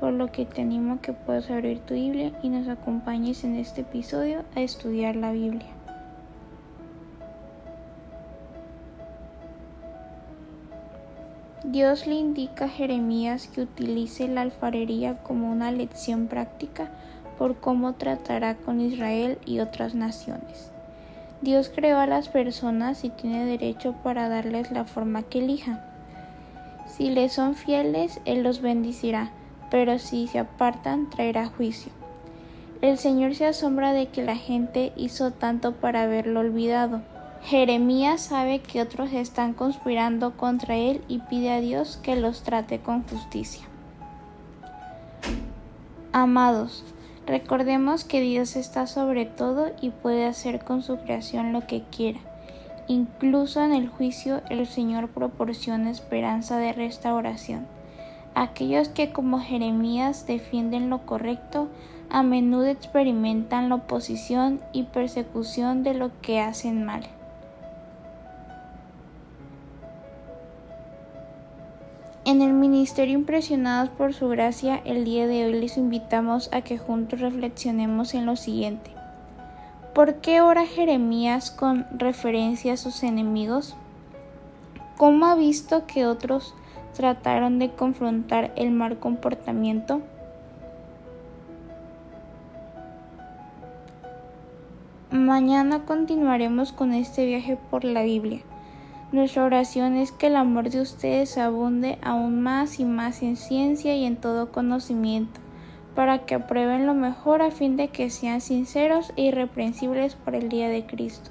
por lo que te animo a que puedas abrir tu Biblia y nos acompañes en este episodio a estudiar la Biblia. Dios le indica a Jeremías que utilice la alfarería como una lección práctica por cómo tratará con Israel y otras naciones. Dios creó a las personas y tiene derecho para darles la forma que elija. Si le son fieles, Él los bendecirá pero si se apartan traerá juicio. El Señor se asombra de que la gente hizo tanto para haberlo olvidado. Jeremías sabe que otros están conspirando contra él y pide a Dios que los trate con justicia. Amados, recordemos que Dios está sobre todo y puede hacer con su creación lo que quiera. Incluso en el juicio el Señor proporciona esperanza de restauración. Aquellos que como Jeremías defienden lo correcto a menudo experimentan la oposición y persecución de lo que hacen mal. En el Ministerio Impresionados por Su Gracia, el día de hoy les invitamos a que juntos reflexionemos en lo siguiente. ¿Por qué ora Jeremías con referencia a sus enemigos? ¿Cómo ha visto que otros trataron de confrontar el mal comportamiento. Mañana continuaremos con este viaje por la Biblia. Nuestra oración es que el amor de ustedes abunde aún más y más en ciencia y en todo conocimiento, para que aprueben lo mejor a fin de que sean sinceros e irreprensibles para el día de Cristo